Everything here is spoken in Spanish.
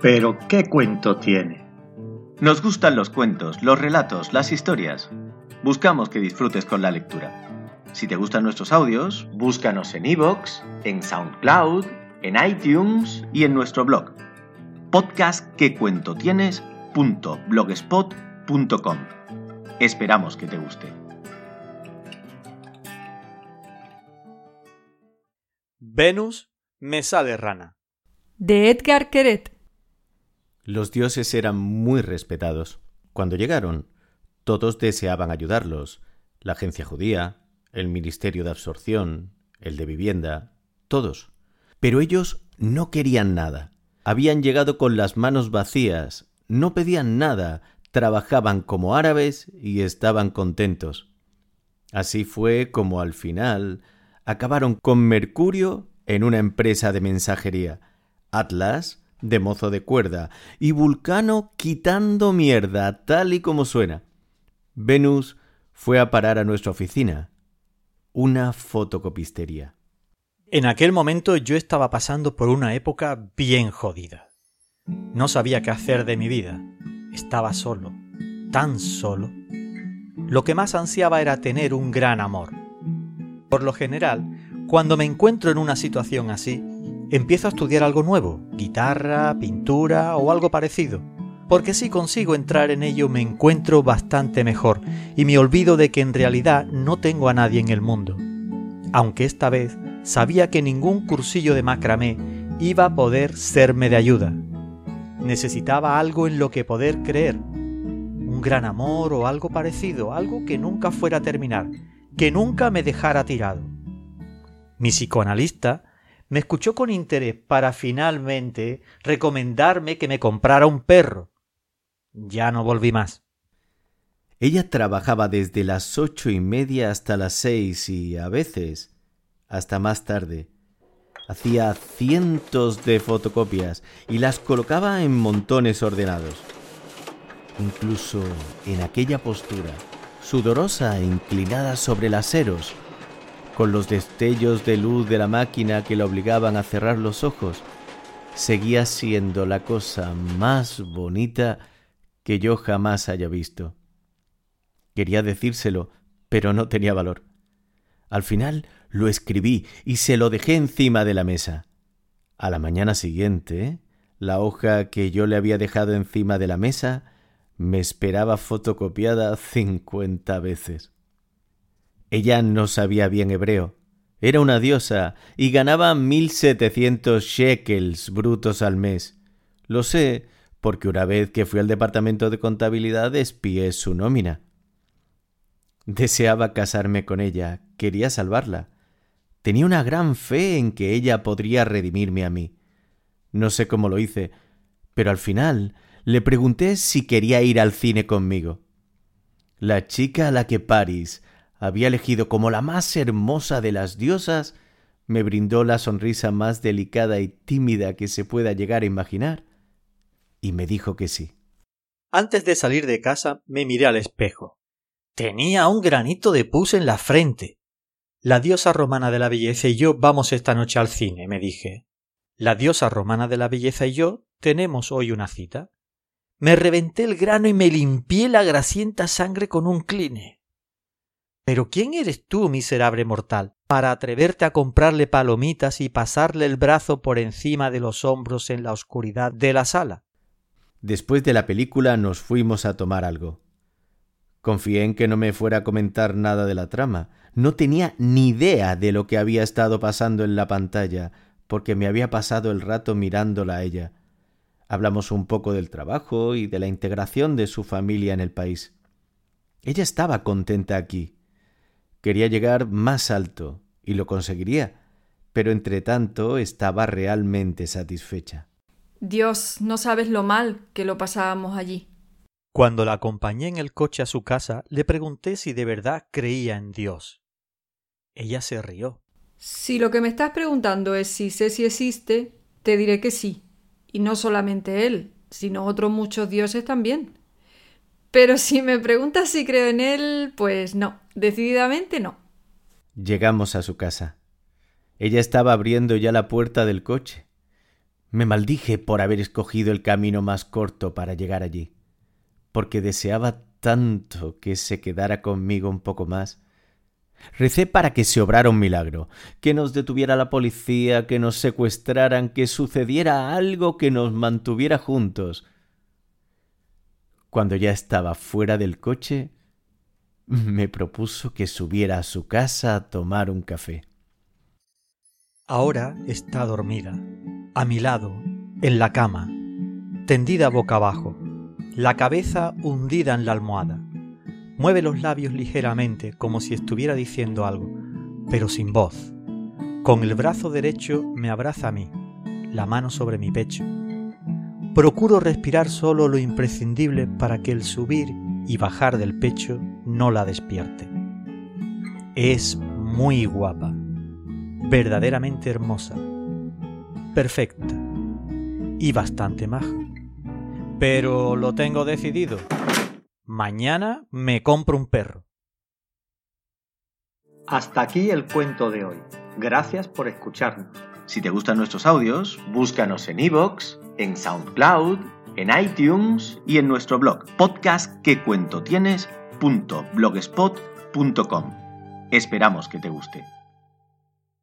Pero, ¿qué cuento tiene? Nos gustan los cuentos, los relatos, las historias. Buscamos que disfrutes con la lectura. Si te gustan nuestros audios, búscanos en iVoox, en SoundCloud, en iTunes y en nuestro blog podcastquecuentotienes.blogspot.com. Esperamos que te guste. Venus, mesa de rana. De Edgar Queret. Los dioses eran muy respetados. Cuando llegaron, todos deseaban ayudarlos. La agencia judía, el Ministerio de Absorción, el de Vivienda, todos. Pero ellos no querían nada. Habían llegado con las manos vacías, no pedían nada, trabajaban como árabes y estaban contentos. Así fue como al final acabaron con Mercurio en una empresa de mensajería, Atlas de mozo de cuerda y Vulcano quitando mierda, tal y como suena. Venus fue a parar a nuestra oficina, una fotocopistería. En aquel momento yo estaba pasando por una época bien jodida. No sabía qué hacer de mi vida. Estaba solo, tan solo. Lo que más ansiaba era tener un gran amor. Por lo general, cuando me encuentro en una situación así, empiezo a estudiar algo nuevo, guitarra, pintura o algo parecido, porque si consigo entrar en ello me encuentro bastante mejor y me olvido de que en realidad no tengo a nadie en el mundo. Aunque esta vez sabía que ningún cursillo de macramé iba a poder serme de ayuda. Necesitaba algo en lo que poder creer, un gran amor o algo parecido, algo que nunca fuera a terminar, que nunca me dejara tirado. Mi psicoanalista me escuchó con interés para finalmente recomendarme que me comprara un perro. Ya no volví más. Ella trabajaba desde las ocho y media hasta las seis y a veces hasta más tarde. Hacía cientos de fotocopias y las colocaba en montones ordenados. Incluso en aquella postura, sudorosa e inclinada sobre las aseros, con los destellos de luz de la máquina que la obligaban a cerrar los ojos, seguía siendo la cosa más bonita que yo jamás haya visto. Quería decírselo, pero no tenía valor. Al final lo escribí y se lo dejé encima de la mesa. A la mañana siguiente, la hoja que yo le había dejado encima de la mesa me esperaba fotocopiada cincuenta veces. Ella no sabía bien hebreo. Era una diosa y ganaba mil setecientos shekels brutos al mes. Lo sé porque una vez que fui al departamento de contabilidad espié su nómina. Deseaba casarme con ella, quería salvarla. Tenía una gran fe en que ella podría redimirme a mí. No sé cómo lo hice, pero al final le pregunté si quería ir al cine conmigo. La chica a la que Paris había elegido como la más hermosa de las diosas, me brindó la sonrisa más delicada y tímida que se pueda llegar a imaginar, y me dijo que sí. Antes de salir de casa me miré al espejo. Tenía un granito de pus en la frente. La diosa romana de la belleza y yo vamos esta noche al cine, me dije. La diosa romana de la belleza y yo tenemos hoy una cita. Me reventé el grano y me limpié la grasienta sangre con un cline. Pero ¿quién eres tú, miserable mortal, para atreverte a comprarle palomitas y pasarle el brazo por encima de los hombros en la oscuridad de la sala? Después de la película nos fuimos a tomar algo. Confié en que no me fuera a comentar nada de la trama. No tenía ni idea de lo que había estado pasando en la pantalla, porque me había pasado el rato mirándola a ella. Hablamos un poco del trabajo y de la integración de su familia en el país. Ella estaba contenta aquí, Quería llegar más alto y lo conseguiría, pero entre tanto estaba realmente satisfecha. Dios, no sabes lo mal que lo pasábamos allí. Cuando la acompañé en el coche a su casa, le pregunté si de verdad creía en Dios. Ella se rió. Si lo que me estás preguntando es si sé si existe, te diré que sí. Y no solamente él, sino otros muchos dioses también. Pero si me preguntas si creo en él, pues no, decididamente no. Llegamos a su casa. Ella estaba abriendo ya la puerta del coche. Me maldije por haber escogido el camino más corto para llegar allí, porque deseaba tanto que se quedara conmigo un poco más. Recé para que se obrara un milagro, que nos detuviera la policía, que nos secuestraran, que sucediera algo que nos mantuviera juntos. Cuando ya estaba fuera del coche, me propuso que subiera a su casa a tomar un café. Ahora está dormida, a mi lado, en la cama, tendida boca abajo, la cabeza hundida en la almohada. Mueve los labios ligeramente como si estuviera diciendo algo, pero sin voz. Con el brazo derecho me abraza a mí, la mano sobre mi pecho. Procuro respirar solo lo imprescindible para que el subir y bajar del pecho no la despierte. Es muy guapa, verdaderamente hermosa, perfecta y bastante maja. Pero lo tengo decidido. Mañana me compro un perro. Hasta aquí el cuento de hoy. Gracias por escucharnos. Si te gustan nuestros audios, búscanos en iVoox, en SoundCloud, en iTunes y en nuestro blog podcastquecuentotienes.blogspot.com. Esperamos que te guste.